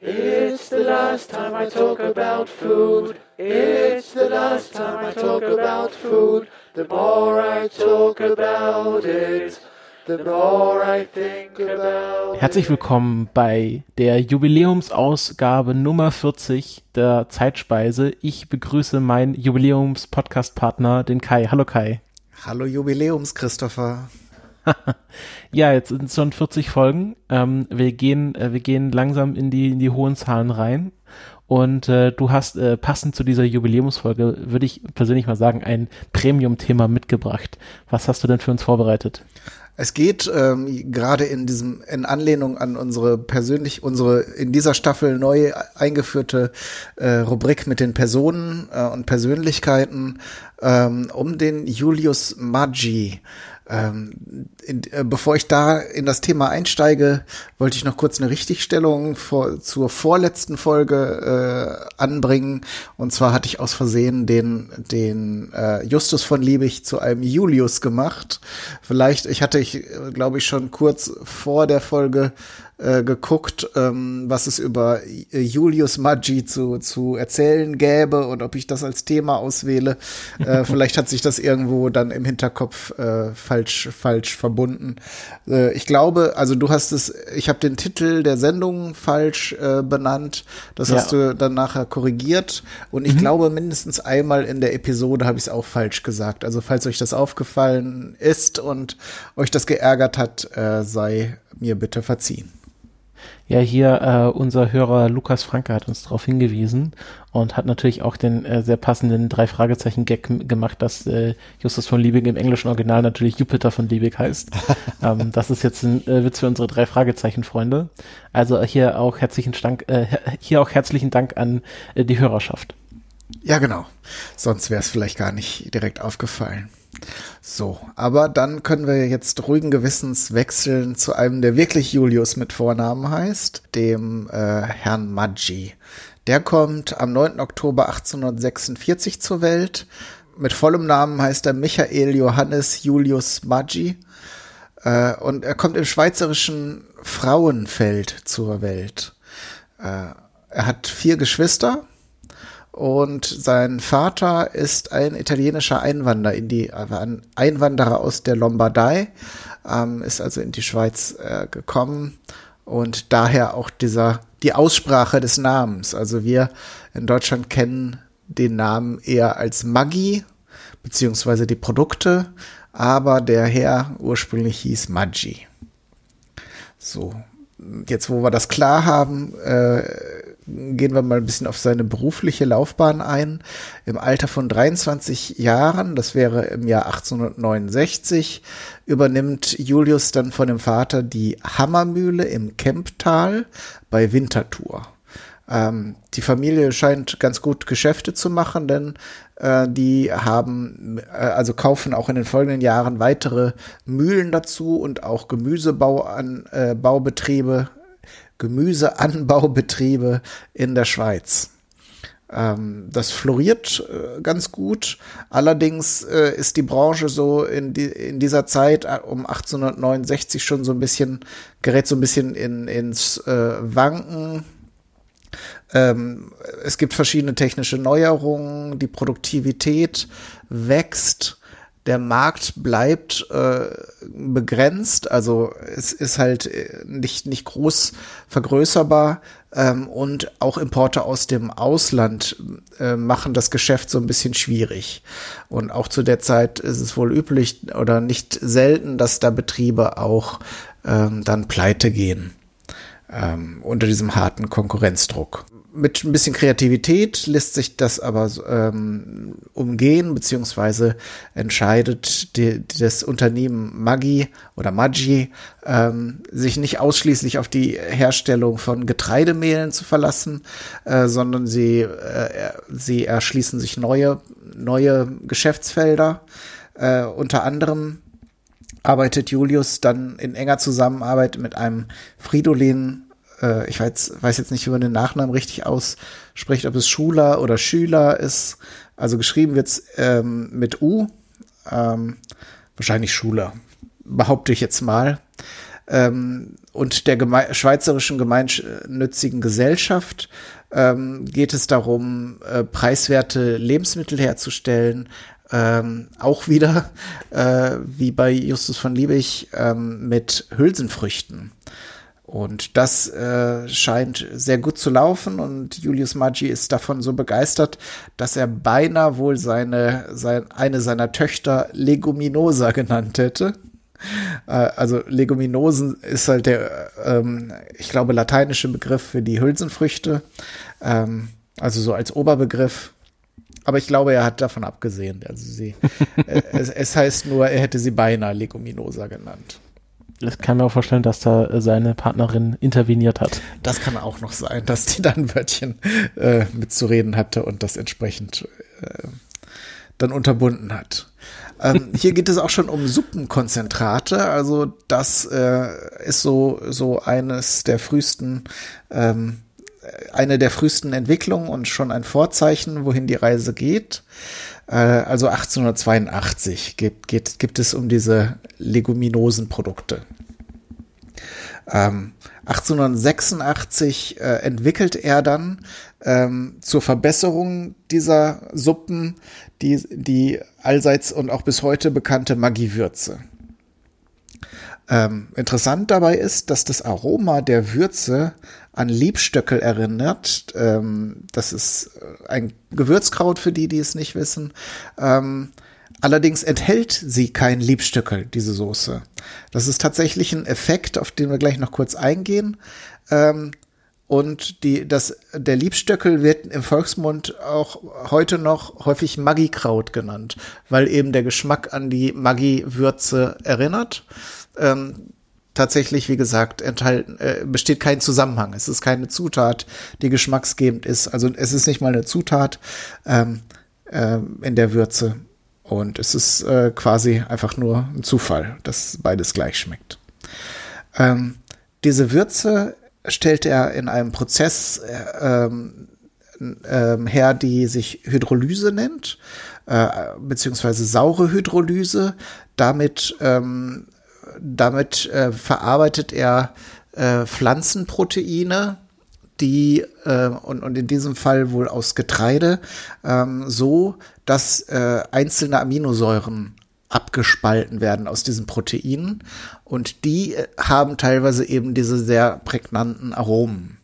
It's the last time I talk about food. It's the last time I talk about food. The more I talk about it, the more I think about it. Herzlich willkommen bei der Jubiläumsausgabe Nummer 40 der Zeitspeise. Ich begrüße meinen Jubiläums-Podcast-Partner, den Kai. Hallo Kai. Hallo Jubiläums, Christopher. ja, jetzt sind es schon 40 Folgen. Ähm, wir gehen, äh, wir gehen langsam in die, in die hohen Zahlen rein. Und äh, du hast äh, passend zu dieser Jubiläumsfolge, würde ich persönlich mal sagen, ein Premium-Thema mitgebracht. Was hast du denn für uns vorbereitet? Es geht ähm, gerade in diesem in Anlehnung an unsere persönlich unsere in dieser Staffel neu eingeführte äh, Rubrik mit den Personen äh, und Persönlichkeiten ähm, um den Julius Maggi. Ähm, in, äh, bevor ich da in das Thema einsteige, wollte ich noch kurz eine Richtigstellung vor, zur vorletzten Folge äh, anbringen. Und zwar hatte ich aus Versehen den, den äh, Justus von Liebig zu einem Julius gemacht. Vielleicht, ich hatte ich, äh, glaube ich, schon kurz vor der Folge äh, geguckt, ähm, was es über Julius Maggi zu, zu erzählen gäbe und ob ich das als Thema auswähle. Äh, vielleicht hat sich das irgendwo dann im Hinterkopf äh, falsch, falsch verbunden. Äh, ich glaube, also du hast es, ich habe den Titel der Sendung falsch äh, benannt. Das ja. hast du dann nachher korrigiert. Und ich mhm. glaube, mindestens einmal in der Episode habe ich es auch falsch gesagt. Also falls euch das aufgefallen ist und euch das geärgert hat, äh, sei mir bitte verziehen. Ja, hier äh, unser Hörer Lukas Franke hat uns darauf hingewiesen und hat natürlich auch den äh, sehr passenden drei Fragezeichen Gag gemacht, dass äh, Justus von Liebig im englischen Original natürlich Jupiter von Liebig heißt. ähm, das ist jetzt ein äh, Witz für unsere drei Fragezeichen Freunde. Also hier auch herzlichen Dank, äh, hier auch herzlichen Dank an äh, die Hörerschaft. Ja, genau. Sonst wäre es vielleicht gar nicht direkt aufgefallen. So, aber dann können wir jetzt ruhigen Gewissens wechseln zu einem, der wirklich Julius mit Vornamen heißt, dem äh, Herrn Maggi. Der kommt am 9. Oktober 1846 zur Welt. Mit vollem Namen heißt er Michael Johannes Julius Maggi. Äh, und er kommt im schweizerischen Frauenfeld zur Welt. Äh, er hat vier Geschwister und sein Vater ist ein italienischer Einwanderer in die ein Einwanderer aus der Lombardei, ähm, ist also in die Schweiz äh, gekommen und daher auch dieser die Aussprache des Namens. Also wir in Deutschland kennen den Namen eher als Maggi beziehungsweise die Produkte, aber der Herr ursprünglich hieß Maggi. So, jetzt wo wir das klar haben, äh, gehen wir mal ein bisschen auf seine berufliche Laufbahn ein. Im Alter von 23 Jahren, das wäre im Jahr 1869, übernimmt Julius dann von dem Vater die Hammermühle im Kemptal bei Winterthur. Ähm, die Familie scheint ganz gut Geschäfte zu machen, denn äh, die haben, äh, also kaufen auch in den folgenden Jahren weitere Mühlen dazu und auch Gemüsebau an äh, Baubetriebe Gemüseanbaubetriebe in der Schweiz. Ähm, das floriert äh, ganz gut. Allerdings äh, ist die Branche so in, die, in dieser Zeit äh, um 1869 schon so ein bisschen, gerät so ein bisschen in, ins äh, Wanken. Ähm, es gibt verschiedene technische Neuerungen, die Produktivität wächst der Markt bleibt äh, begrenzt, also es ist halt äh, nicht, nicht groß vergrößerbar. Ähm, und auch Importe aus dem Ausland äh, machen das Geschäft so ein bisschen schwierig. Und auch zu der Zeit ist es wohl üblich oder nicht selten, dass da Betriebe auch ähm, dann pleite gehen ähm, unter diesem harten Konkurrenzdruck mit ein bisschen Kreativität lässt sich das aber ähm, umgehen, beziehungsweise entscheidet die, das Unternehmen Maggi oder Maggi ähm, sich nicht ausschließlich auf die Herstellung von Getreidemehlen zu verlassen, äh, sondern sie, äh, sie erschließen sich neue, neue Geschäftsfelder. Äh, unter anderem arbeitet Julius dann in enger Zusammenarbeit mit einem Fridolin äh, ich weiß, weiß jetzt nicht, wie man den Nachnamen richtig ausspricht, ob es Schuler oder Schüler ist. Also geschrieben wird's ähm, mit U. Ähm, wahrscheinlich Schuler, behaupte ich jetzt mal. ähm, und der Geme Schweizerischen Gemeinnützigen Gesellschaft ähm, geht es darum, äh, preiswerte Lebensmittel herzustellen. Ähm, auch wieder, äh, wie bei Justus von Liebig, ähm, mit Hülsenfrüchten. Und das äh, scheint sehr gut zu laufen und Julius Maggi ist davon so begeistert, dass er beinahe wohl seine, sein, eine seiner Töchter Leguminosa genannt hätte. Äh, also Leguminosen ist halt der, ähm, ich glaube, lateinische Begriff für die Hülsenfrüchte. Ähm, also so als Oberbegriff. Aber ich glaube, er hat davon abgesehen. Also sie, äh, es, es heißt nur, er hätte sie beinahe Leguminosa genannt. Ich kann mir auch vorstellen, dass da äh, seine Partnerin interveniert hat. Das kann auch noch sein, dass die dann ein Wörtchen äh, mitzureden hatte und das entsprechend äh, dann unterbunden hat. Ähm, hier geht es auch schon um Suppenkonzentrate. Also das äh, ist so, so eines der frühesten, ähm, eine der frühesten Entwicklungen und schon ein Vorzeichen, wohin die Reise geht. Äh, also 1882 gibt, geht, gibt es um diese leguminosen Produkte. Ähm, 1886 äh, entwickelt er dann ähm, zur Verbesserung dieser Suppen die, die allseits und auch bis heute bekannte Maggi-Würze. Ähm, interessant dabei ist, dass das Aroma der Würze an Liebstöckel erinnert. Ähm, das ist äh, ein Gewürzkraut für die, die es nicht wissen. Ähm, allerdings enthält sie kein Liebstöckel, diese Soße. Das ist tatsächlich ein Effekt, auf den wir gleich noch kurz eingehen. Und die, das, der Liebstöckel wird im Volksmund auch heute noch häufig Maggi-Kraut genannt, weil eben der Geschmack an die Maggi-Würze erinnert. Ähm, tatsächlich, wie gesagt, enthalten, äh, besteht kein Zusammenhang. Es ist keine Zutat, die geschmacksgebend ist. Also es ist nicht mal eine Zutat ähm, äh, in der Würze. Und es ist äh, quasi einfach nur ein Zufall, dass beides gleich schmeckt. Ähm, diese Würze stellt er in einem Prozess äh, ähm, ähm, her, die sich Hydrolyse nennt, äh, beziehungsweise saure Hydrolyse. Damit, ähm, damit äh, verarbeitet er äh, Pflanzenproteine, die äh, und, und in diesem Fall wohl aus Getreide, ähm, so dass äh, einzelne Aminosäuren abgespalten werden aus diesen Proteinen und die äh, haben teilweise eben diese sehr prägnanten Aromen.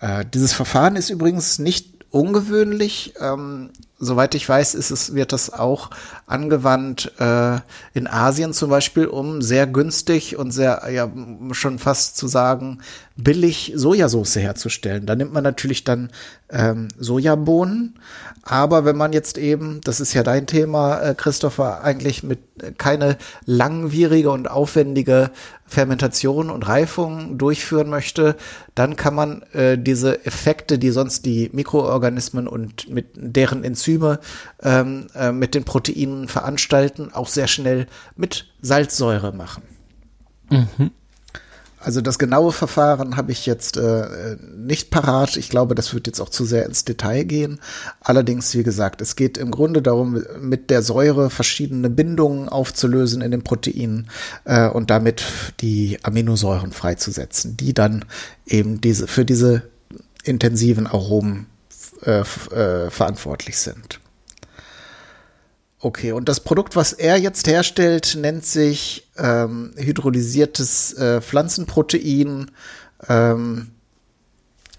Äh, dieses Verfahren ist übrigens nicht ungewöhnlich. Ähm, soweit ich weiß, ist es, wird das auch angewandt äh, in Asien zum Beispiel, um sehr günstig und sehr, ja, schon fast zu sagen, billig Sojasauce herzustellen. Da nimmt man natürlich dann ähm, Sojabohnen, aber wenn man jetzt eben, das ist ja dein Thema, äh, Christopher, eigentlich mit äh, keine langwierige und aufwendige Fermentation und Reifung durchführen möchte, dann kann man äh, diese Effekte, die sonst die Mikroorganismen und mit deren Enzyme ähm, äh, mit den Proteinen veranstalten, auch sehr schnell mit Salzsäure machen. Mhm. Also das genaue Verfahren habe ich jetzt äh, nicht parat. Ich glaube, das wird jetzt auch zu sehr ins Detail gehen. Allerdings, wie gesagt, es geht im Grunde darum, mit der Säure verschiedene Bindungen aufzulösen in den Proteinen äh, und damit die Aminosäuren freizusetzen, die dann eben diese für diese intensiven Aromen äh, äh verantwortlich sind. Okay, und das Produkt, was er jetzt herstellt, nennt sich ähm, hydrolysiertes äh, Pflanzenprotein. Ähm,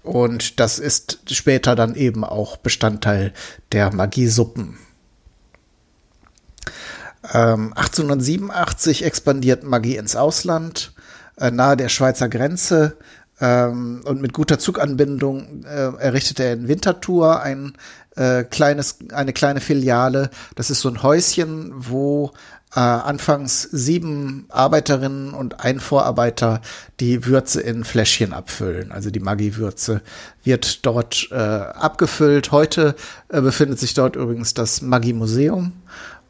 und das ist später dann eben auch Bestandteil der Magiesuppen. Ähm, 1887 expandiert Magie ins Ausland, äh, nahe der Schweizer Grenze. Ähm, und mit guter Zuganbindung äh, errichtet er in Winterthur ein äh, kleines, eine kleine Filiale. Das ist so ein Häuschen, wo äh, anfangs sieben Arbeiterinnen und ein Vorarbeiter die Würze in Fläschchen abfüllen. Also die Maggi-Würze wird dort äh, abgefüllt. Heute äh, befindet sich dort übrigens das Maggi-Museum.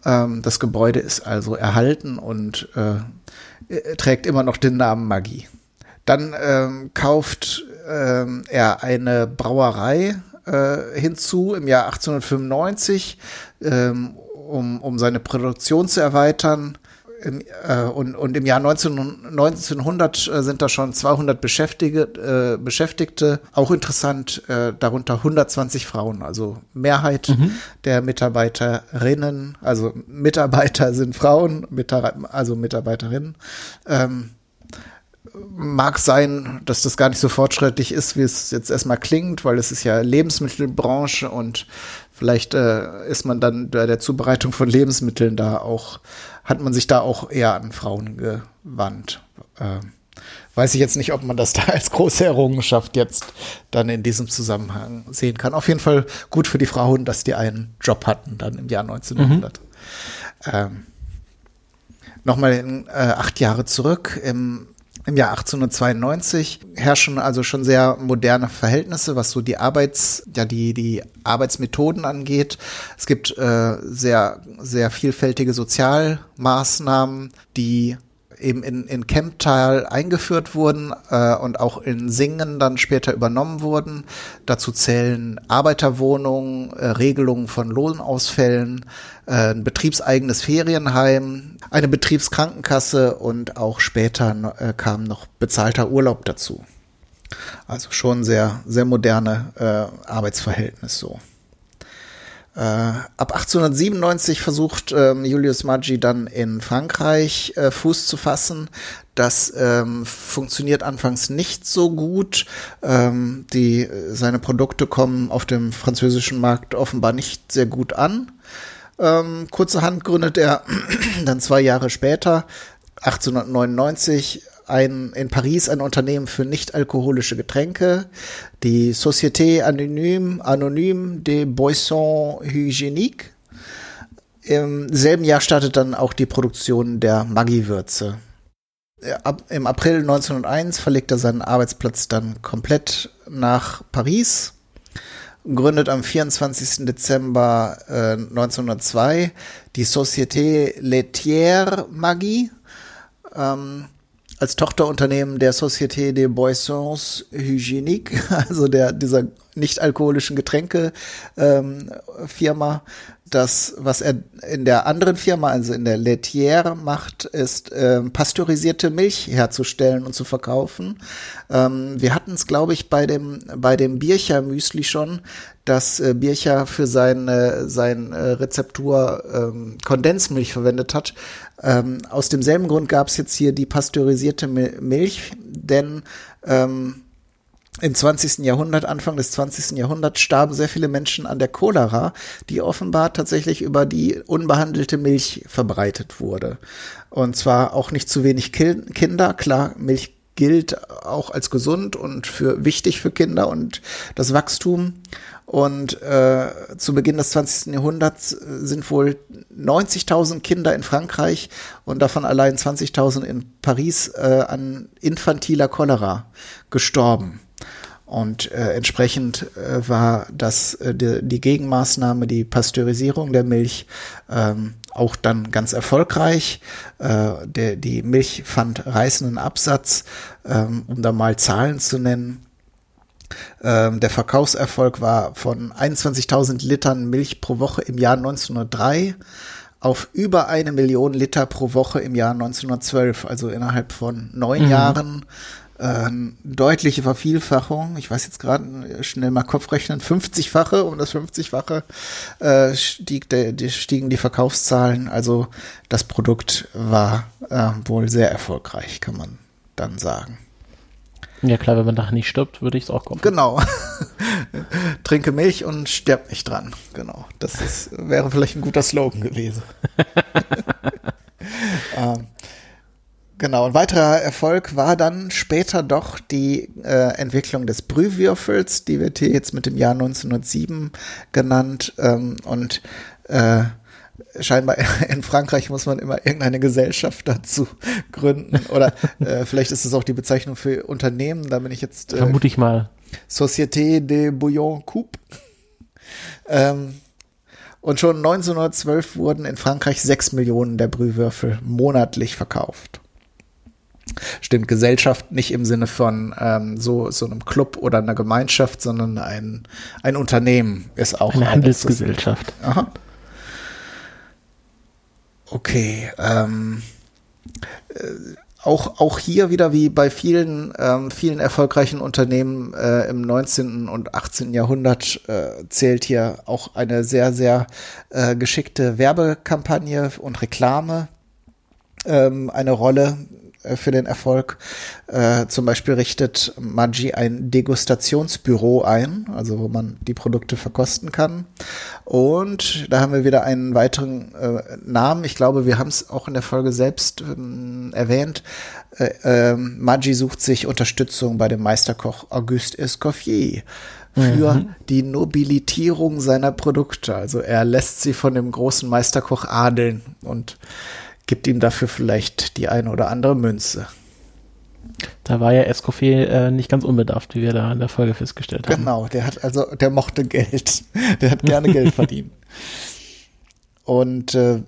Ähm, das Gebäude ist also erhalten und äh, trägt immer noch den Namen Maggi. Dann ähm, kauft ähm, er eine Brauerei äh, hinzu im Jahr 1895, ähm, um, um seine Produktion zu erweitern. im, äh, und, und im Jahr 19, 1900 äh, sind da schon 200 Beschäftigte, äh, Beschäftigte. Auch interessant, äh, darunter 120 Frauen. Also Mehrheit mhm. der Mitarbeiterinnen, also Mitarbeiter sind Frauen, Mitar also Mitarbeiterinnen. Ähm, mag sein, dass das gar nicht so fortschrittlich ist, wie es jetzt erstmal klingt, weil es ist ja Lebensmittelbranche und vielleicht äh, ist man dann bei der Zubereitung von Lebensmitteln da auch, hat man sich da auch eher an Frauen gewandt. Äh, weiß ich jetzt nicht, ob man das da als große Errungenschaft jetzt dann in diesem Zusammenhang sehen kann. Auf jeden Fall gut für die Frauen, dass die einen Job hatten dann im Jahr 1900. Mhm. Ähm, Nochmal in, äh, acht Jahre zurück, im im Jahr 1892 herrschen also schon sehr moderne Verhältnisse, was so die Arbeits, ja, die, die Arbeitsmethoden angeht. Es gibt äh, sehr, sehr vielfältige Sozialmaßnahmen, die eben in, in Kemptal eingeführt wurden äh, und auch in Singen dann später übernommen wurden. Dazu zählen Arbeiterwohnungen, äh, Regelungen von Lohnausfällen, äh, ein betriebseigenes Ferienheim, eine Betriebskrankenkasse und auch später äh, kam noch bezahlter Urlaub dazu. Also schon sehr, sehr moderne äh, Arbeitsverhältnis so. Äh, ab 1897 versucht ähm, Julius Maggi dann in Frankreich äh, Fuß zu fassen. Das ähm, funktioniert anfangs nicht so gut. Ähm, die, seine Produkte kommen auf dem französischen Markt offenbar nicht sehr gut an. Ähm, kurzerhand gründet er dann zwei Jahre später, 1899, ein, in Paris ein Unternehmen für nicht-alkoholische Getränke, die Société Anonyme, Anonyme des Boissons Hygiéniques. Im selben Jahr startet dann auch die Produktion der Maggi-Würze. Im April 1901 verlegt er seinen Arbeitsplatz dann komplett nach Paris, gründet am 24. Dezember äh, 1902 die Société Laitière Maggi. Ähm, als Tochterunternehmen der Société des Boissons Hygiéniques, also der, dieser nicht-alkoholischen Getränke ähm, Firma. Das, was er in der anderen Firma, also in der Laitière macht, ist ähm, pasteurisierte Milch herzustellen und zu verkaufen. Ähm, wir hatten es, glaube ich, bei dem, bei dem Bircher-Müsli schon, dass äh, Bircher für seine sein, äh, Rezeptur ähm, Kondensmilch verwendet hat. Ähm, aus demselben Grund gab es jetzt hier die pasteurisierte Milch, denn ähm, im 20. Jahrhundert, Anfang des 20. Jahrhunderts starben sehr viele Menschen an der Cholera, die offenbar tatsächlich über die unbehandelte Milch verbreitet wurde. Und zwar auch nicht zu wenig Kinder. Klar, Milch gilt auch als gesund und für wichtig für Kinder und das Wachstum. Und äh, zu Beginn des 20. Jahrhunderts sind wohl 90.000 Kinder in Frankreich und davon allein 20.000 in Paris äh, an infantiler Cholera gestorben. Und äh, entsprechend äh, war das äh, die, die, Gegenmaßnahme, die Pasteurisierung der Milch, ähm, auch dann ganz erfolgreich. Äh, der, die Milch fand reißenden Absatz, ähm, um da mal Zahlen zu nennen. Ähm, der Verkaufserfolg war von 21.000 Litern Milch pro Woche im Jahr 1903 auf über eine Million Liter pro Woche im Jahr 1912, also innerhalb von neun mhm. Jahren äh, deutliche Vervielfachung. Ich weiß jetzt gerade schnell mal Kopfrechnen, 50-fache, um das 50-fache äh, stieg de, de, stiegen die Verkaufszahlen. Also das Produkt war äh, wohl sehr erfolgreich, kann man dann sagen. Ja klar, wenn man nachher nicht stirbt, würde ich es auch kaufen. Genau. Trinke Milch und stirb nicht dran. Genau. Das ist, wäre vielleicht ein guter Slogan gewesen. ähm, Genau, ein weiterer Erfolg war dann später doch die äh, Entwicklung des Brühwürfels, die wird hier jetzt mit dem Jahr 1907 genannt ähm, und äh, scheinbar in Frankreich muss man immer irgendeine Gesellschaft dazu gründen oder äh, vielleicht ist es auch die Bezeichnung für Unternehmen, da bin ich jetzt äh, vermute ich mal Société de Bouillon Coupe. Ähm, und schon 1912 wurden in Frankreich sechs Millionen der Brühwürfel monatlich verkauft. Stimmt, Gesellschaft nicht im Sinne von ähm, so, so einem Club oder einer Gemeinschaft, sondern ein, ein Unternehmen ist auch eine Handelsgesellschaft. Aha. Okay. Ähm, auch, auch hier wieder wie bei vielen, ähm, vielen erfolgreichen Unternehmen äh, im 19. und 18. Jahrhundert äh, zählt hier auch eine sehr, sehr äh, geschickte Werbekampagne und Reklame ähm, eine Rolle äh, für den Erfolg. Äh, zum Beispiel richtet Maggi ein Degustationsbüro ein, also wo man die Produkte verkosten kann. Und da haben wir wieder einen weiteren äh, Namen. Ich glaube, wir haben es auch in der Folge selbst ähm, erwähnt. Äh, Maggi sucht sich Unterstützung bei dem Meisterkoch Auguste Escoffier für mhm. die Nobilitierung seiner Produkte. Also er lässt sie von dem großen Meisterkoch adeln und gibt ihm dafür vielleicht die eine oder andere Münze. Da war ja Escoffier äh, nicht ganz unbedarft, wie wir da in der Folge festgestellt haben. Genau, der hat also, der mochte Geld. Der hat gerne Geld verdient. Und äh,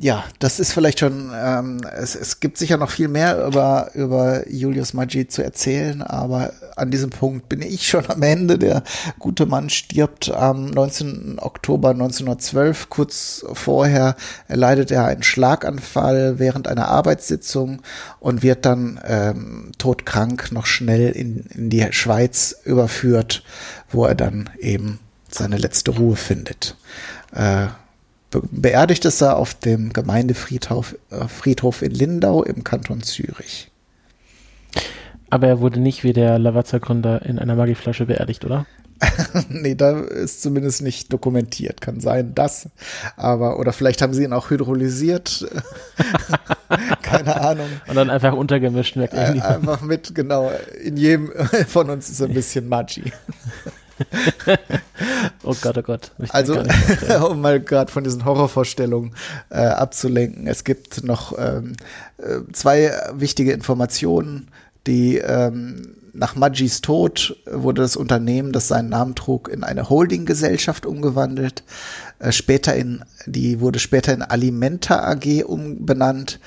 ja, das ist vielleicht schon, ähm, es, es gibt sicher noch viel mehr über, über Julius Maggi zu erzählen, aber an diesem Punkt bin ich schon am Ende. Der gute Mann stirbt am 19. Oktober 1912. Kurz vorher erleidet er einen Schlaganfall während einer Arbeitssitzung und wird dann ähm, todkrank noch schnell in, in die Schweiz überführt, wo er dann eben seine letzte Ruhe findet. Äh, beerdigt ist er auf dem Gemeindefriedhof äh, Friedhof in Lindau im Kanton Zürich. Aber er wurde nicht wie der Lavazza-Gründer in einer Magieflasche beerdigt, oder? nee, da ist zumindest nicht dokumentiert. Kann sein, dass. Aber, oder vielleicht haben sie ihn auch hydrolysiert. Keine Ahnung. Und dann einfach untergemischt. Äh, einfach mit, genau. In jedem von uns ist ein bisschen Maggi. oh Gott, oh Gott. Also, um mal gerade von diesen Horrorvorstellungen äh, abzulenken, es gibt noch ähm, äh, zwei wichtige Informationen, die ähm, nach Magis Tod wurde das Unternehmen, das seinen Namen trug, in eine Holdinggesellschaft umgewandelt. Äh, später in, die wurde später in Alimenta AG umbenannt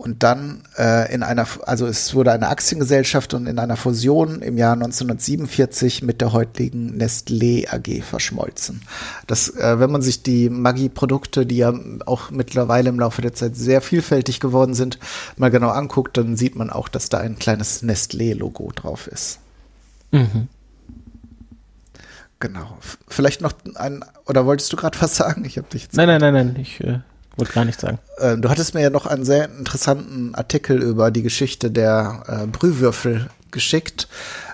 und dann äh, in einer, also es wurde eine Aktiengesellschaft und in einer Fusion im Jahr 1947 mit der heutigen Nestlé AG verschmolzen. Das, äh, wenn man sich die Maggi-Produkte, die ja auch mittlerweile im Laufe der Zeit sehr vielfältig geworden sind, mal genau anguckt, dann sieht man auch, dass da ein kleines Nestlé-Logo drauf ist. Mhm. Genau. Vielleicht noch ein, oder wolltest du gerade was sagen? Ich habe dich jetzt. Nein, nein, nein, nein. Ich äh, wollte gar nichts sagen. Äh, du hattest mir ja noch einen sehr interessanten Artikel über die Geschichte der äh, Brühwürfel geschickt.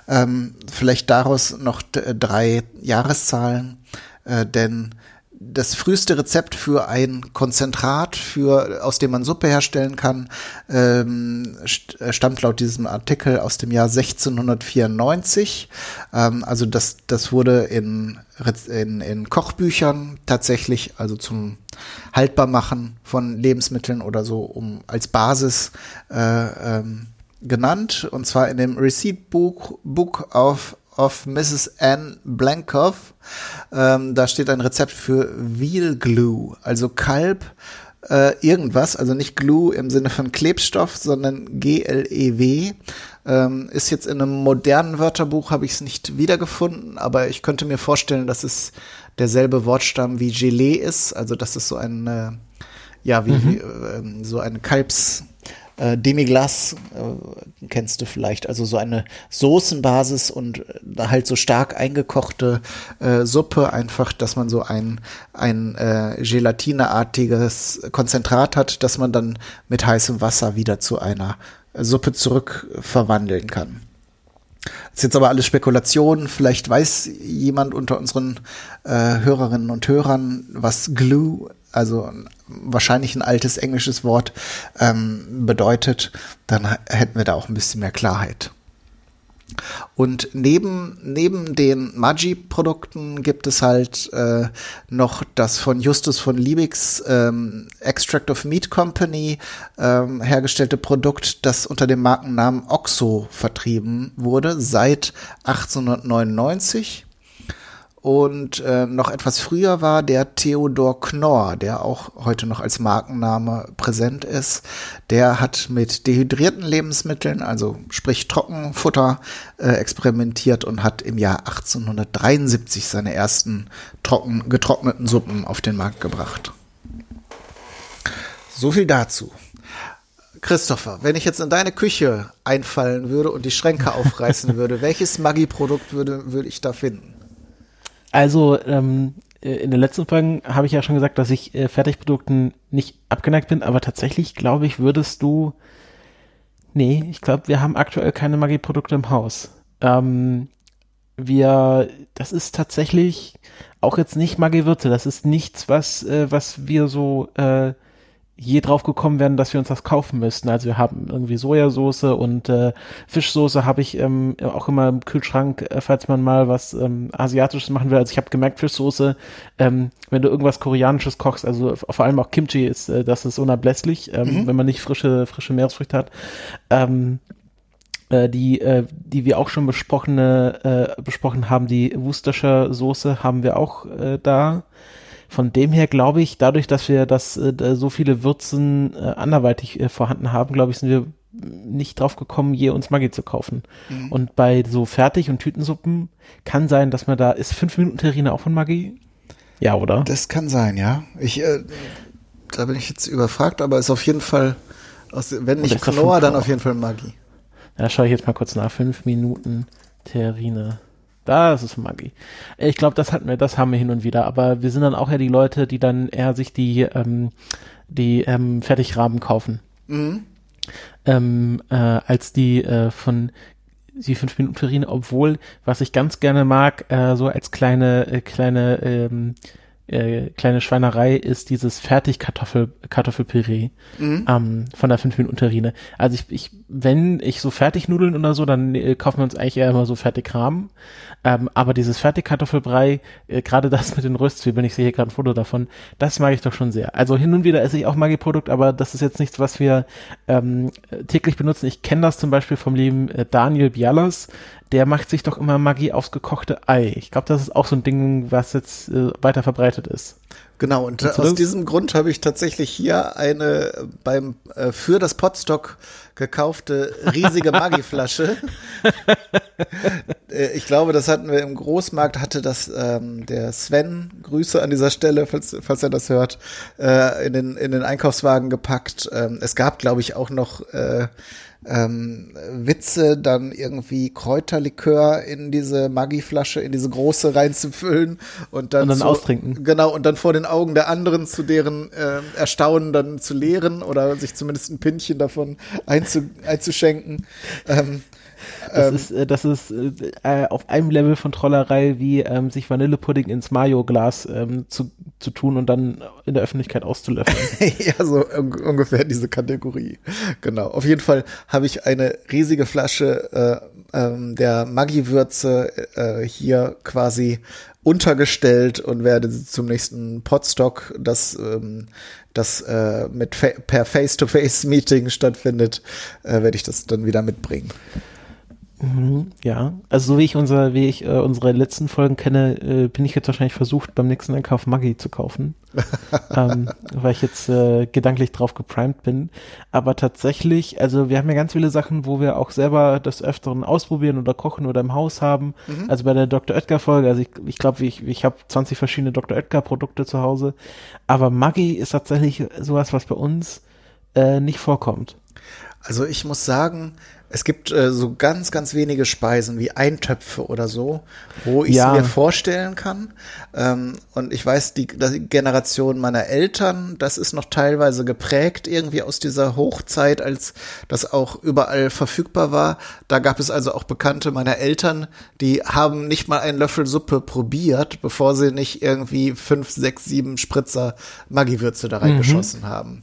Ähm, vielleicht daraus noch drei Jahreszahlen, äh, denn das früheste Rezept für ein Konzentrat, für, aus dem man Suppe herstellen kann, ähm, äh, stammt laut diesem Artikel aus dem Jahr 1694. Ähm, also das, das wurde in, in, in Kochbüchern tatsächlich, also zum Haltbarmachen von Lebensmitteln oder so, um als Basis äh, ähm, genannt. Und zwar in dem Receipt Book, Book of of Mrs. Anne Blankoff. Ähm, da steht ein Rezept für Veal Glue, also Kalb äh, irgendwas, also nicht Glue im Sinne von Klebstoff, sondern G-L-E-W. Ähm, ist jetzt in einem modernen Wörterbuch, habe ich es nicht wiedergefunden, aber ich könnte mir vorstellen, dass es derselbe Wortstamm wie Gelee ist, also dass es so ein, äh, ja, wie, mhm. wie äh, so ein Kalbs äh, Demiglas äh, kennst du vielleicht, also so eine Soßenbasis und äh, halt so stark eingekochte äh, Suppe, einfach, dass man so ein, ein äh, gelatineartiges Konzentrat hat, das man dann mit heißem Wasser wieder zu einer Suppe zurück verwandeln kann. Das ist jetzt aber alles Spekulation. Vielleicht weiß jemand unter unseren äh, Hörerinnen und Hörern, was Glue also wahrscheinlich ein altes englisches Wort ähm, bedeutet, dann hätten wir da auch ein bisschen mehr Klarheit. Und neben, neben den Maggi-Produkten gibt es halt äh, noch das von Justus von Liebigs ähm, Extract of Meat Company ähm, hergestellte Produkt, das unter dem Markennamen Oxo vertrieben wurde seit 1899. Und äh, noch etwas früher war der Theodor Knorr, der auch heute noch als Markenname präsent ist. Der hat mit dehydrierten Lebensmitteln, also sprich Trockenfutter, äh, experimentiert und hat im Jahr 1873 seine ersten trocken, getrockneten Suppen auf den Markt gebracht. So viel dazu. Christopher, wenn ich jetzt in deine Küche einfallen würde und die Schränke aufreißen würde, welches Maggi-Produkt würde, würde ich da finden? Also, ähm, äh, in den letzten Folgen habe ich ja schon gesagt, dass ich äh, Fertigprodukten nicht abgeneigt bin, aber tatsächlich glaube ich, würdest du. Nee, ich glaube, wir haben aktuell keine Maggi-Produkte im Haus. Ähm, wir, das ist tatsächlich auch jetzt nicht Maggi-Würze. Das ist nichts, was, äh, was wir so äh, je drauf gekommen wären, dass wir uns das kaufen müssten. Also wir haben irgendwie Sojasauce und äh, Fischsoße habe ich ähm, auch immer im Kühlschrank, äh, falls man mal was ähm, Asiatisches machen will. Also ich habe gemerkt, Fischsoße, ähm, wenn du irgendwas Koreanisches kochst, also vor allem auch Kimchi ist, äh, das ist unablässlich, ähm, mhm. wenn man nicht frische, frische Meeresfrüchte hat. Ähm, äh, die, äh, die wir auch schon besprochene, äh, besprochen haben, die Worcestershire Soße haben wir auch äh, da. Von dem her glaube ich, dadurch, dass wir das äh, so viele Würzen äh, anderweitig äh, vorhanden haben, glaube ich, sind wir nicht drauf gekommen, je uns Maggi zu kaufen. Mhm. Und bei so Fertig- und Tütensuppen kann sein, dass man da, ist fünf Minuten Terrine auch von Maggi? Ja, oder? Das kann sein, ja. Ich, äh, da bin ich jetzt überfragt, aber ist auf jeden Fall, aus, wenn nicht Knorr, dann auf jeden Fall Maggi. Ja, schaue ich jetzt mal kurz nach. Fünf Minuten Terrine. Das ist Maggi. Ich glaube, das hatten wir, das haben wir hin und wieder, aber wir sind dann auch ja die Leute, die dann eher sich die, ähm, die ähm, Fertigrahmen kaufen. Mhm. Ähm, äh, als die äh, von die 5 Minuten Terrine, obwohl, was ich ganz gerne mag, äh, so als kleine, äh, kleine ähm, äh, kleine Schweinerei ist dieses Fertigkartoffel Kartoffelpüree mhm. ähm, von der 5 Minuten Terrine. Also ich, ich, wenn ich so Fertignudeln oder so, dann äh, kaufen wir uns eigentlich eher immer so Fertigrahmen. Ähm, aber dieses Fertigkartoffelbrei, äh, gerade das mit den Röstzwiebeln, ich sehe hier gerade ein Foto davon, das mag ich doch schon sehr. Also hin und wieder esse ich auch Maggi-Produkt, aber das ist jetzt nichts, was wir ähm, täglich benutzen. Ich kenne das zum Beispiel vom lieben äh, Daniel Bialas, der macht sich doch immer Maggi aufs gekochte Ei. Ich glaube, das ist auch so ein Ding, was jetzt äh, weiter verbreitet ist. Genau, und aus diesem Grund habe ich tatsächlich hier eine beim äh, für das Potstock gekaufte riesige Maggi-Flasche. äh, ich glaube, das hatten wir im Großmarkt, hatte das ähm, der Sven, Grüße an dieser Stelle, falls, falls er das hört, äh, in, den, in den Einkaufswagen gepackt. Ähm, es gab, glaube ich, auch noch äh, ähm, Witze, dann irgendwie Kräuterlikör in diese Maggi-Flasche, in diese große reinzufüllen und dann, und dann zu, austrinken. Genau, und dann vor den Augen der anderen zu deren äh, Erstaunen dann zu leeren oder sich zumindest ein Pinchen davon einzu, einzuschenken. Ähm, das ähm, ist, äh, das ist äh, auf einem Level von Trollerei wie ähm, sich Vanillepudding ins Mayo-Glas ähm, zu, zu tun und dann in der Öffentlichkeit auszulöffeln. ja, so un ungefähr diese Kategorie. Genau. Auf jeden Fall habe ich eine riesige Flasche äh, ähm, der Maggi-Würze äh, hier quasi untergestellt und werde zum nächsten Podstock, das ähm, das äh, mit fa per Face-to-Face-Meeting stattfindet, äh, werde ich das dann wieder mitbringen. Mhm, ja, also so wie ich unser, wie ich äh, unsere letzten Folgen kenne, äh, bin ich jetzt wahrscheinlich versucht, beim nächsten Einkauf Maggi zu kaufen, ähm, weil ich jetzt äh, gedanklich drauf geprimed bin. Aber tatsächlich, also wir haben ja ganz viele Sachen, wo wir auch selber das Öfteren ausprobieren oder kochen oder im Haus haben. Mhm. Also bei der Dr. Oetker Folge, also ich glaube, ich, glaub, ich, ich habe 20 verschiedene Dr. Oetker Produkte zu Hause. Aber Maggi ist tatsächlich sowas, was bei uns äh, nicht vorkommt. Also ich muss sagen, es gibt äh, so ganz, ganz wenige Speisen wie Eintöpfe oder so, wo ich ja. mir vorstellen kann. Ähm, und ich weiß, die, die Generation meiner Eltern, das ist noch teilweise geprägt irgendwie aus dieser Hochzeit, als das auch überall verfügbar war. Da gab es also auch Bekannte meiner Eltern, die haben nicht mal einen Löffel Suppe probiert, bevor sie nicht irgendwie fünf, sechs, sieben Spritzer Maggi-Würze da reingeschossen mhm. haben.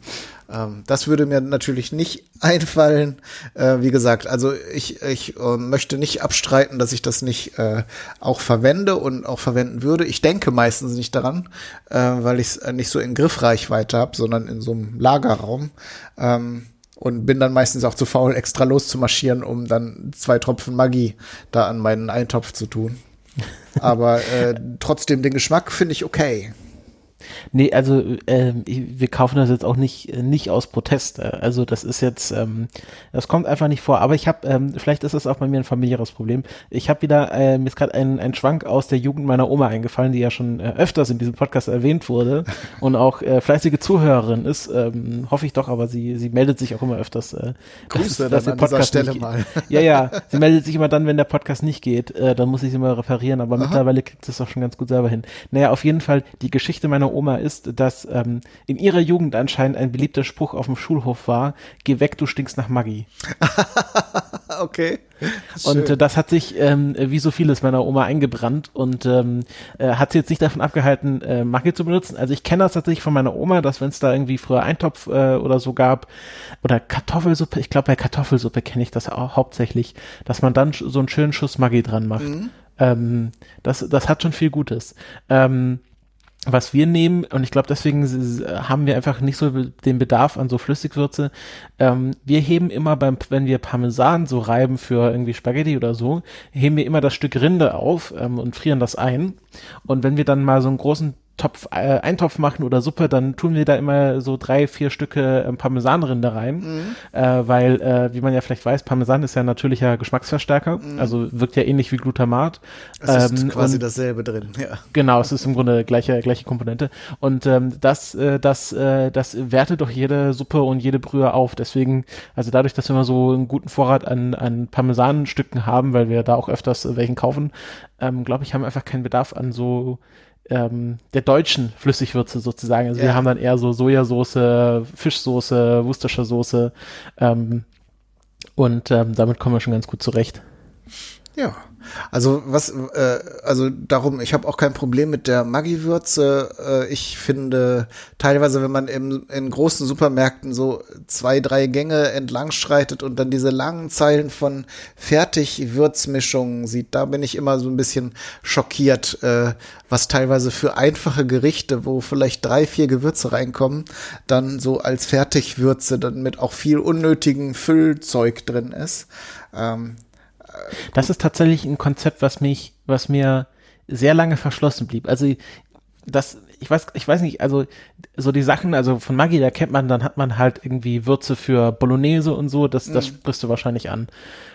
Ähm, das würde mir natürlich nicht einfallen. Äh, wie gesagt, also ich, ich äh, möchte nicht abstreiten, dass ich das nicht äh, auch verwende und auch verwenden würde. Ich denke meistens nicht daran, weil ich es nicht so in Griffreichweite habe, sondern in so einem Lagerraum. Ähm, und bin dann meistens auch zu faul, extra loszumarschieren, um dann zwei Tropfen Magie da an meinen Eintopf zu tun. Aber äh, trotzdem den Geschmack finde ich okay. Nee, also äh, wir kaufen das jetzt auch nicht nicht aus Protest. Also das ist jetzt, ähm, das kommt einfach nicht vor. Aber ich habe, ähm, vielleicht ist es auch bei mir ein familiäres Problem. Ich habe wieder, äh, mir ist gerade ein, ein Schwank aus der Jugend meiner Oma eingefallen, die ja schon äh, öfters in diesem Podcast erwähnt wurde und auch äh, fleißige Zuhörerin ist. Ähm, hoffe ich doch, aber sie sie meldet sich auch immer öfters. Äh, Grüße dass, dass an Podcast Stelle nicht, mal. Ja, ja, sie meldet sich immer dann, wenn der Podcast nicht geht. Äh, dann muss ich sie mal reparieren. Aber Aha. mittlerweile kriegt es doch schon ganz gut selber hin. Naja, auf jeden Fall die Geschichte meiner Oma ist, dass ähm, in ihrer Jugend anscheinend ein beliebter Spruch auf dem Schulhof war, geh weg, du stinkst nach Maggi. okay. Und äh, das hat sich, ähm, wie so vieles meiner Oma eingebrannt und ähm, äh, hat sie jetzt nicht davon abgehalten, äh, Maggi zu benutzen. Also ich kenne das tatsächlich von meiner Oma, dass wenn es da irgendwie früher Eintopf äh, oder so gab oder Kartoffelsuppe, ich glaube bei Kartoffelsuppe kenne ich das auch hauptsächlich, dass man dann so einen schönen Schuss Maggi dran macht. Mhm. Ähm, das, das hat schon viel Gutes. Ähm, was wir nehmen, und ich glaube, deswegen haben wir einfach nicht so den Bedarf an so Flüssigwürze. Ähm, wir heben immer beim, wenn wir Parmesan so reiben für irgendwie Spaghetti oder so, heben wir immer das Stück Rinde auf ähm, und frieren das ein. Und wenn wir dann mal so einen großen Topf, äh, Eintopf machen oder Suppe, dann tun wir da immer so drei, vier Stücke äh, Parmesanrinde rein, mhm. äh, weil, äh, wie man ja vielleicht weiß, Parmesan ist ja ein natürlicher Geschmacksverstärker, mhm. also wirkt ja ähnlich wie Glutamat. Es ähm, ist quasi dasselbe drin, ja. Genau, es ist im Grunde gleiche, gleiche Komponente und ähm, das, äh, das, äh, das wertet doch jede Suppe und jede Brühe auf, deswegen, also dadurch, dass wir immer so einen guten Vorrat an, an Parmesanstücken haben, weil wir da auch öfters welchen kaufen, ähm, glaube ich, haben wir einfach keinen Bedarf an so ähm, der deutschen Flüssigwürze sozusagen. Also ja. wir haben dann eher so Sojasauce, Fischsoße, Worcestershire Soße ähm, und ähm, damit kommen wir schon ganz gut zurecht. Ja. Also was, äh, also darum, ich habe auch kein Problem mit der Maggi-Würze. Äh, ich finde teilweise, wenn man im, in großen Supermärkten so zwei, drei Gänge entlang schreitet und dann diese langen Zeilen von Fertig-Würzmischungen sieht, da bin ich immer so ein bisschen schockiert, äh, was teilweise für einfache Gerichte, wo vielleicht drei, vier Gewürze reinkommen, dann so als Fertigwürze dann mit auch viel unnötigen Füllzeug drin ist. Ähm, das ist tatsächlich ein Konzept, was mich, was mir sehr lange verschlossen blieb. Also das, ich weiß, ich weiß nicht, also so die Sachen, also von Maggi, da kennt man, dann hat man halt irgendwie Würze für Bolognese und so, das, das mhm. sprichst du wahrscheinlich an.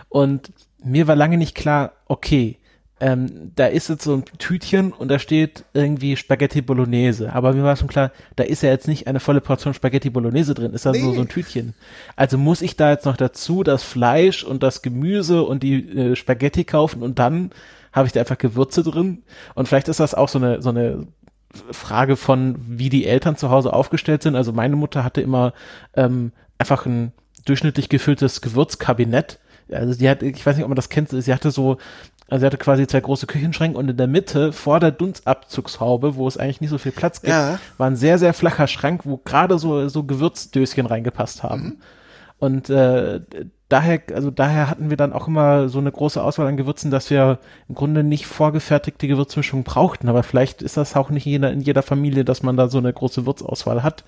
Und mir war lange nicht klar, okay, ähm, da ist jetzt so ein Tütchen und da steht irgendwie Spaghetti Bolognese. Aber mir war schon klar, da ist ja jetzt nicht eine volle Portion Spaghetti Bolognese drin, ist da nee. so, so ein Tütchen. Also muss ich da jetzt noch dazu das Fleisch und das Gemüse und die äh, Spaghetti kaufen und dann habe ich da einfach Gewürze drin. Und vielleicht ist das auch so eine, so eine Frage von, wie die Eltern zu Hause aufgestellt sind. Also meine Mutter hatte immer ähm, einfach ein durchschnittlich gefülltes Gewürzkabinett. Also die hat, ich weiß nicht, ob man das kennt, sie hatte so also er hatte quasi zwei große Küchenschränke und in der Mitte vor der Dunstabzugshaube, wo es eigentlich nicht so viel Platz gibt, ja. war ein sehr, sehr flacher Schrank, wo gerade so, so Gewürzdöschen reingepasst haben. Mhm. Und äh, daher, also daher hatten wir dann auch immer so eine große Auswahl an Gewürzen, dass wir im Grunde nicht vorgefertigte Gewürzmischungen brauchten. Aber vielleicht ist das auch nicht jeder, in jeder Familie, dass man da so eine große Würzauswahl hat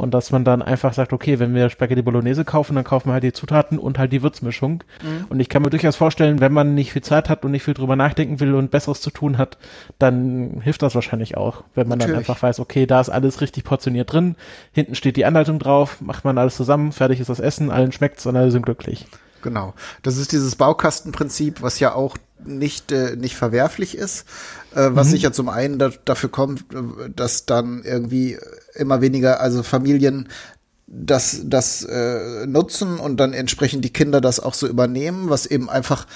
und dass man dann einfach sagt, okay, wenn wir Spaghetti Bolognese kaufen, dann kaufen wir halt die Zutaten und halt die Würzmischung. Mhm. Und ich kann mir durchaus vorstellen, wenn man nicht viel Zeit hat und nicht viel drüber nachdenken will und Besseres zu tun hat, dann hilft das wahrscheinlich auch, wenn man Natürlich. dann einfach weiß, okay, da ist alles richtig portioniert drin, hinten steht die Anleitung drauf, macht man alles zusammen, fertig ist das Essen, allen schmeckt's und alle sind glücklich. Genau. Das ist dieses Baukastenprinzip, was ja auch nicht, äh, nicht verwerflich ist, äh, was mhm. sicher zum einen da, dafür kommt, äh, dass dann irgendwie immer weniger, also Familien das, das äh, nutzen und dann entsprechend die Kinder das auch so übernehmen, was eben einfach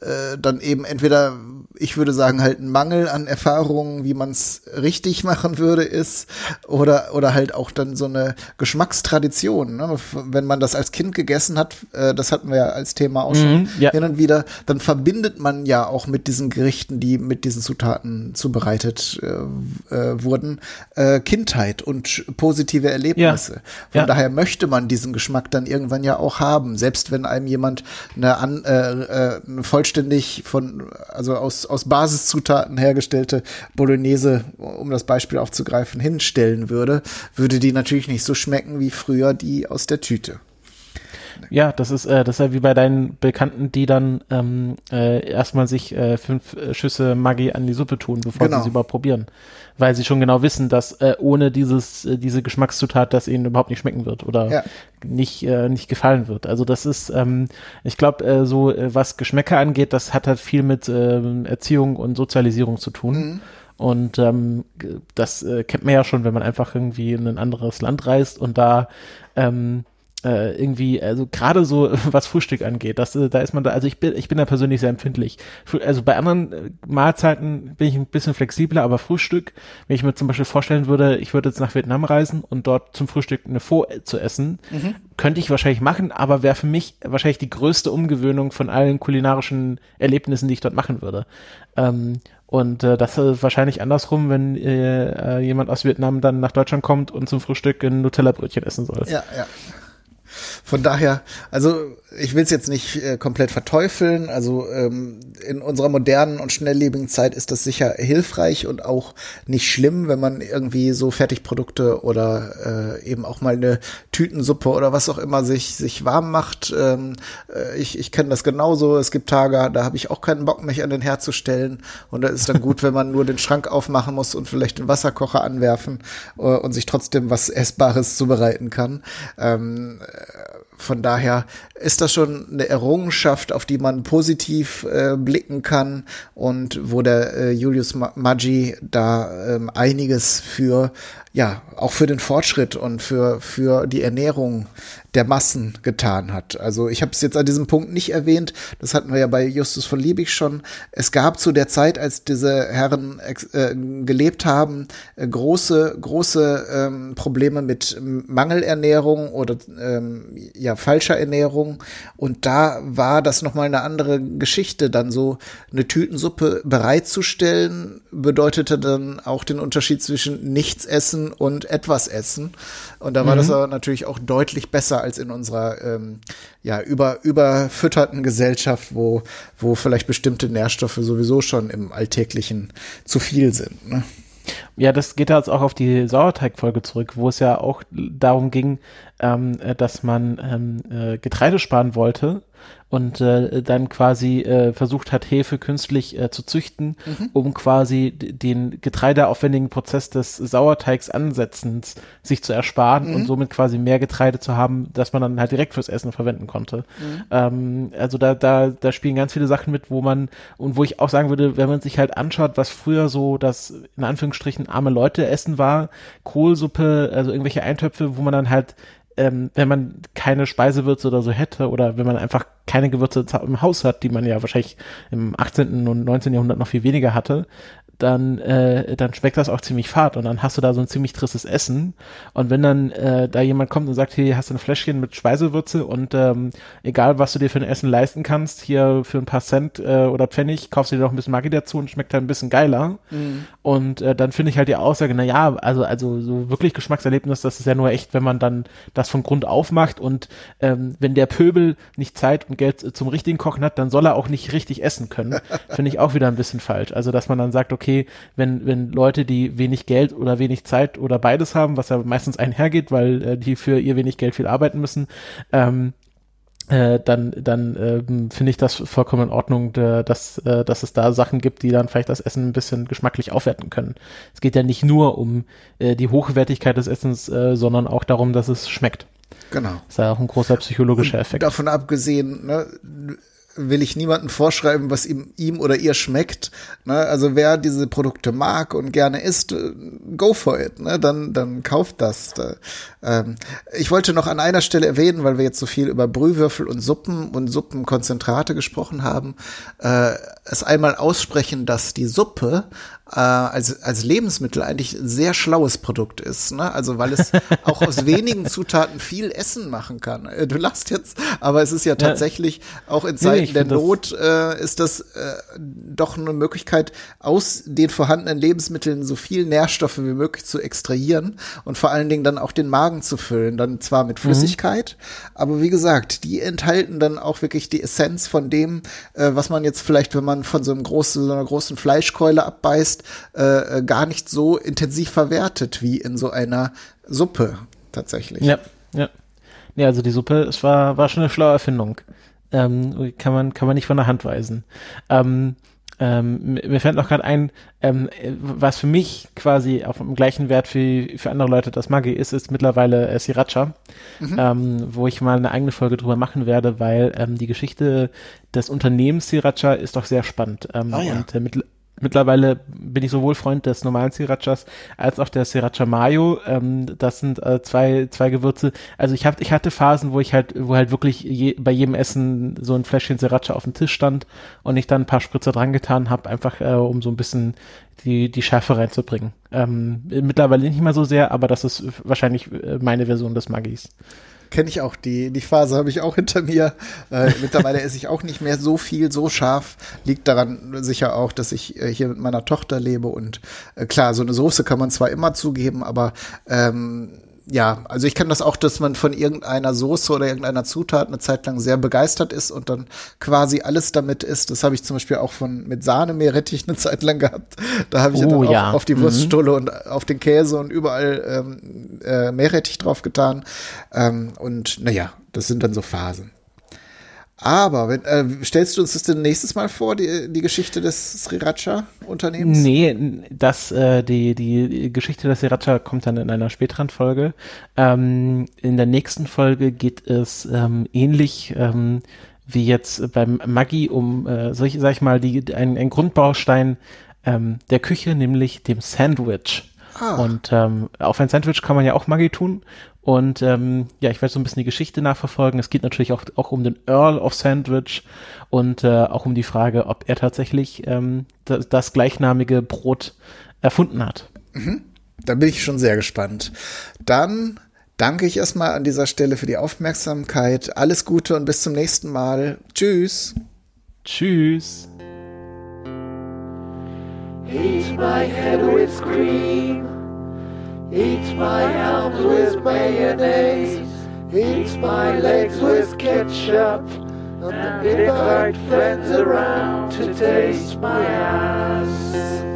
äh, dann eben entweder, ich würde sagen, halt ein Mangel an Erfahrungen, wie man es richtig machen würde, ist, oder, oder halt auch dann so eine Geschmackstradition. Ne? Wenn man das als Kind gegessen hat, äh, das hatten wir ja als Thema auch schon mhm, ja. hin und wieder, dann verbindet man ja auch mit diesen Gerichten, die mit diesen Zutaten zubereitet äh, äh, wurden, äh, Kindheit und positive Erlebnisse. Ja. Von ja. daher möchte man diesen Geschmack dann irgendwann ja auch haben, selbst wenn einem jemand eine, an, äh, äh, eine voll vollständig von, also aus, aus Basiszutaten hergestellte Bolognese, um das Beispiel aufzugreifen, hinstellen würde, würde die natürlich nicht so schmecken wie früher die aus der Tüte. Ja, das ist, äh, das ist ja wie bei deinen Bekannten, die dann ähm, äh, erstmal sich äh, fünf äh, Schüsse Maggi an die Suppe tun, bevor Genau. sie sie überhaupt probieren. Weil sie schon genau wissen, dass äh, ohne dieses, äh, diese Geschmackszutat das ihnen überhaupt nicht schmecken wird oder Ja. nicht, äh, nicht gefallen wird. Also das ist, ähm, ich glaube, äh, so äh, was Geschmäcker angeht, das hat halt viel mit ähm, Erziehung und Sozialisierung zu tun. Mhm. Und ähm, das äh, kennt man ja schon, wenn man einfach irgendwie in ein anderes Land reist und da ähm, äh, irgendwie, also gerade so was Frühstück angeht, das, äh, da ist man da, also ich bin, ich bin da persönlich sehr empfindlich. Also bei anderen äh, Mahlzeiten bin ich ein bisschen flexibler, aber Frühstück, wenn ich mir zum Beispiel vorstellen würde, ich würde jetzt nach Vietnam reisen und dort zum Frühstück eine Pho zu essen, könnte ich wahrscheinlich machen, aber wäre für mich wahrscheinlich die größte Umgewöhnung von allen kulinarischen Erlebnissen, die ich dort machen würde. Ähm, und äh, das ist wahrscheinlich andersrum, wenn äh, äh, jemand aus Vietnam dann nach Deutschland kommt und zum Frühstück ein Nutella-Brötchen essen soll. Ja, ja. Von daher, also ich will es jetzt nicht äh, komplett verteufeln. Also ähm, in unserer modernen und schnelllebigen Zeit ist das sicher hilfreich und auch nicht schlimm, wenn man irgendwie so Fertigprodukte oder äh, eben auch mal eine Tütensuppe oder was auch immer sich sich warm macht. Ähm, äh, ich ich kenne das genauso. Es gibt Tage, da habe ich auch keinen Bock, mich an den Herd zu stellen. Und da ist dann gut, wenn man nur den Schrank aufmachen muss und vielleicht den Wasserkocher anwerfen äh, und sich trotzdem was Essbares zubereiten kann. Ähm, von daher ist das schon eine Errungenschaft, auf die man positiv äh, blicken kann und wo der äh, Julius Ma- Maggi da ähm, einiges für ja auch für den Fortschritt und für für die Ernährung der Massen getan hat. Also ich habe es jetzt an diesem Punkt nicht erwähnt, das hatten wir ja bei Justus von Liebig schon. Es gab zu der Zeit, als diese Herren äh, gelebt haben, äh, große große ähm, Probleme mit Mangelernährung oder ähm, ja falscher Ernährung und da war das noch mal eine andere Geschichte. Dann so eine Tütensuppe bereitzustellen bedeutete dann auch den Unterschied zwischen nichts essen und etwas essen und da war das aber natürlich auch deutlich besser als in unserer ähm, ja über überfütterten Gesellschaft, wo wo vielleicht bestimmte Nährstoffe sowieso schon im alltäglichen zu viel sind. Ne? Ja, das geht jetzt auch auf die Sauerteigfolge zurück, wo es ja auch darum ging, ähm, äh, dass man ähm, äh, Getreide sparen wollte und äh, dann quasi äh, versucht hat, Hefe künstlich äh, zu züchten, um quasi den getreideaufwendigen Prozess des Sauerteigs ansetzens sich zu ersparen und somit quasi mehr Getreide zu haben, dass man dann halt direkt fürs Essen verwenden konnte. Ähm, also da, da, da spielen ganz viele Sachen mit, wo man und wo ich auch sagen würde, wenn man sich halt anschaut, was früher so das in Anführungsstrichen arme Leute essen war, Kohlsuppe, also irgendwelche Eintöpfe, wo man dann halt ähm, wenn man keine Speisewürze oder so hätte oder wenn man einfach keine Gewürze im Haus hat, die man ja wahrscheinlich im 18. und 19. Jahrhundert noch viel weniger hatte, dann, äh, dann schmeckt das auch ziemlich fad und dann hast du da so ein ziemlich tristes Essen und wenn dann äh, da jemand kommt und sagt, hier hast du ein Fläschchen mit Speisewürze und ähm, egal was du dir für ein Essen leisten kannst, hier für ein paar Cent äh, oder Pfennig, kaufst du dir noch ein bisschen Maggi dazu und schmeckt dann ein bisschen geiler und äh, dann finde ich halt die Aussage, na ja, also, also so wirklich Geschmackserlebnis, das ist ja nur echt, wenn man dann das von Grund auf macht und ähm, wenn der Pöbel nicht Zeit und Geld zum richtigen Kochen hat, dann soll er auch nicht richtig essen können. Finde ich auch wieder ein bisschen falsch. Also, dass man dann sagt, okay, wenn, wenn Leute, die wenig Geld oder wenig Zeit oder beides haben, was ja meistens einhergeht, weil äh, die für ihr wenig Geld viel arbeiten müssen, ähm, äh, dann, dann ähm, finde ich das vollkommen in Ordnung, äh, dass, äh, dass es da Sachen gibt, die dann vielleicht das Essen ein bisschen geschmacklich aufwerten können. Es geht ja nicht nur um äh, die Hochwertigkeit des Essens, äh, sondern auch darum, dass es schmeckt. Genau. Das ist ja auch ein großer psychologischer Effekt. Davon abgesehen, ne, will ich niemandem vorschreiben, was ihm, ihm oder ihr schmeckt. Ne? Also wer diese Produkte mag und gerne isst, äh, go for it. Ne? Dann, dann kauft das. Da, ähm, ich wollte noch an einer Stelle erwähnen, weil wir jetzt so viel über Brühwürfel und Suppen und Suppenkonzentrate gesprochen haben, äh, es einmal aussprechen, dass die Suppe äh, als, als Lebensmittel eigentlich ein sehr schlaues Produkt ist. Ne? Also weil es auch aus wenigen Zutaten viel Essen machen kann. Äh, Du lachst jetzt, aber es ist ja tatsächlich auch in Zeiten ich der Not äh, ist das äh, doch eine Möglichkeit, aus den vorhandenen Lebensmitteln so viel Nährstoffe wie möglich zu extrahieren und vor allen Dingen dann auch den Magen zu füllen. Dann zwar mit Flüssigkeit, aber wie gesagt, die enthalten dann auch wirklich die Essenz von dem, äh, was man jetzt vielleicht, wenn man von so einem großen, so einer großen Fleischkeule abbeißt, äh, äh, gar nicht so intensiv verwertet wie in so einer Suppe tatsächlich. Ja, ja. Nee, also die Suppe, es war, war schon eine schlaue Erfindung. Ähm, kann man, kann man nicht von der Hand weisen. Ähm, ähm, mir fällt noch gerade ein, ähm, was für mich quasi auf dem gleichen Wert wie für andere Leute das Maggi ist, ist mittlerweile äh, Sriracha, mhm. ähm, wo ich mal eine eigene Folge drüber machen werde, weil ähm, die Geschichte des Unternehmens Sriracha ist doch sehr spannend. Ähm, oh ja. Und äh, mit, Mittlerweile bin ich sowohl Freund des normalen Srirachas als auch der Sriracha Mayo. Ähm, das sind äh, zwei, zwei Gewürze. Also ich hab, ich hatte Phasen, wo ich halt, wo halt wirklich je, bei jedem Essen so ein Fläschchen Sriracha auf dem Tisch stand und ich dann ein paar Spritzer dran getan habe, einfach äh, um so ein bisschen die, die Schärfe reinzubringen. Ähm, mittlerweile nicht mehr so sehr, aber das ist wahrscheinlich äh, meine Version des Magis kenne ich auch. Die, die Phase habe ich auch hinter mir. Äh, mittlerweile esse ich auch nicht mehr so viel, so scharf. Liegt daran sicher auch, dass ich äh, hier mit meiner Tochter lebe. Und äh, klar, so eine Soße kann man zwar immer zugeben, aber ähm, ja, also ich kann das auch, dass man von irgendeiner Soße oder irgendeiner Zutat eine Zeit lang sehr begeistert ist und dann quasi alles damit isst. Das habe ich zum Beispiel auch von mit Sahne Meerrettich eine Zeit lang gehabt. Da habe ich oh, dann auch ja. auf die. Wurststulle mhm. und auf den Käse und überall ähm, äh, Meerrettich drauf getan. Ähm, und naja, das sind dann so Phasen. Aber wenn, äh, stellst du uns das denn nächstes Mal vor, die, die Geschichte des Sriracha-Unternehmens? Nee, das, äh, die, die Geschichte des Sriracha kommt dann in einer späteren Folge. Ähm, in der nächsten Folge geht es ähm, ähnlich ähm, wie jetzt beim Maggi um, äh, ich, sag ich mal, die, ein, ein Grundbaustein ähm, der Küche, nämlich dem Sandwich. Ah. Und ähm, auf ein Sandwich kann man ja auch Maggi tun. Und ähm, ja, ich werde so ein bisschen die Geschichte nachverfolgen. Es geht natürlich auch, auch um den Earl of Sandwich und äh, auch um die Frage, ob er tatsächlich ähm, das, das gleichnamige Brot erfunden hat. Mhm. Da bin ich schon sehr gespannt. Dann danke ich erstmal an dieser Stelle für die Aufmerksamkeit. Alles Gute und bis zum nächsten Mal. Tschüss. Tschüss. Eat my head with cream. Eat my arms with mayonnaise. Eat my legs with ketchup. And invite friends around to taste my ass.